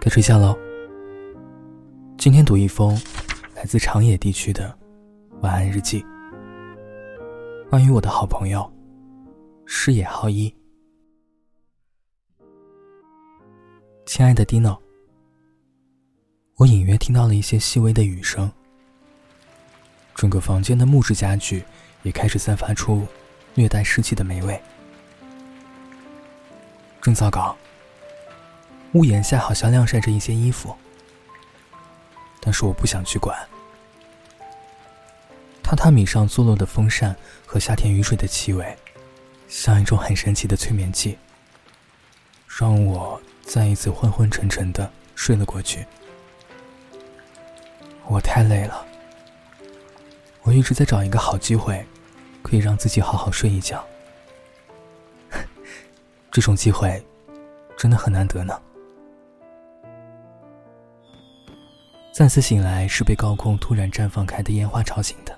该睡觉喽。今天读一封来自长野地区的晚安日记，关于我的好朋友矢野浩一。亲爱的 Dino，我隐约听到了一些细微的雨声，整个房间的木质家具也开始散发出略带湿气的霉味。真糟糕。屋檐下好像晾晒着一些衣服，但是我不想去管。榻榻米上坐落的风扇和夏天雨水的气味，像一种很神奇的催眠剂，让我再一次昏昏沉沉的睡了过去。我太累了，我一直在找一个好机会，可以让自己好好睡一觉。这种机会，真的很难得呢。再次醒来是被高空突然绽放开的烟花吵醒的，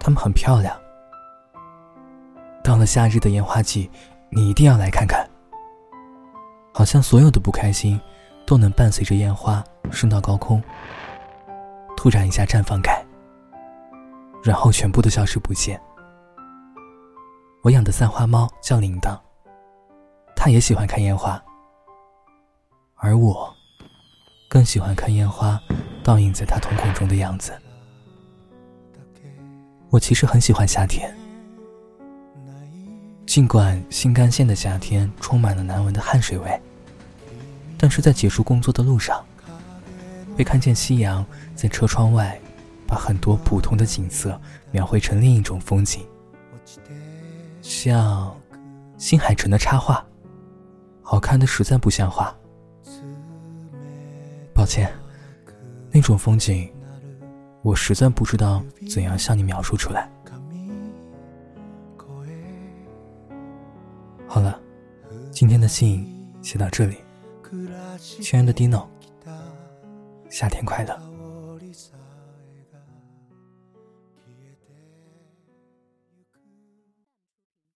它们很漂亮。到了夏日的烟花季，你一定要来看看。好像所有的不开心，都能伴随着烟花升到高空，突然一下绽放开，然后全部都消失不见。我养的三花猫叫铃铛，它也喜欢看烟花，而我。更喜欢看烟花倒映在他瞳孔中的样子。我其实很喜欢夏天，尽管新干线的夏天充满了难闻的汗水味，但是在结束工作的路上，会看见夕阳在车窗外，把很多普通的景色描绘成另一种风景，像新海诚的插画，好看的实在不像话。抱歉，那种风景，我实在不知道怎样向你描述出来。好了，今天的信写到这里，亲爱的 Dino，夏天快乐。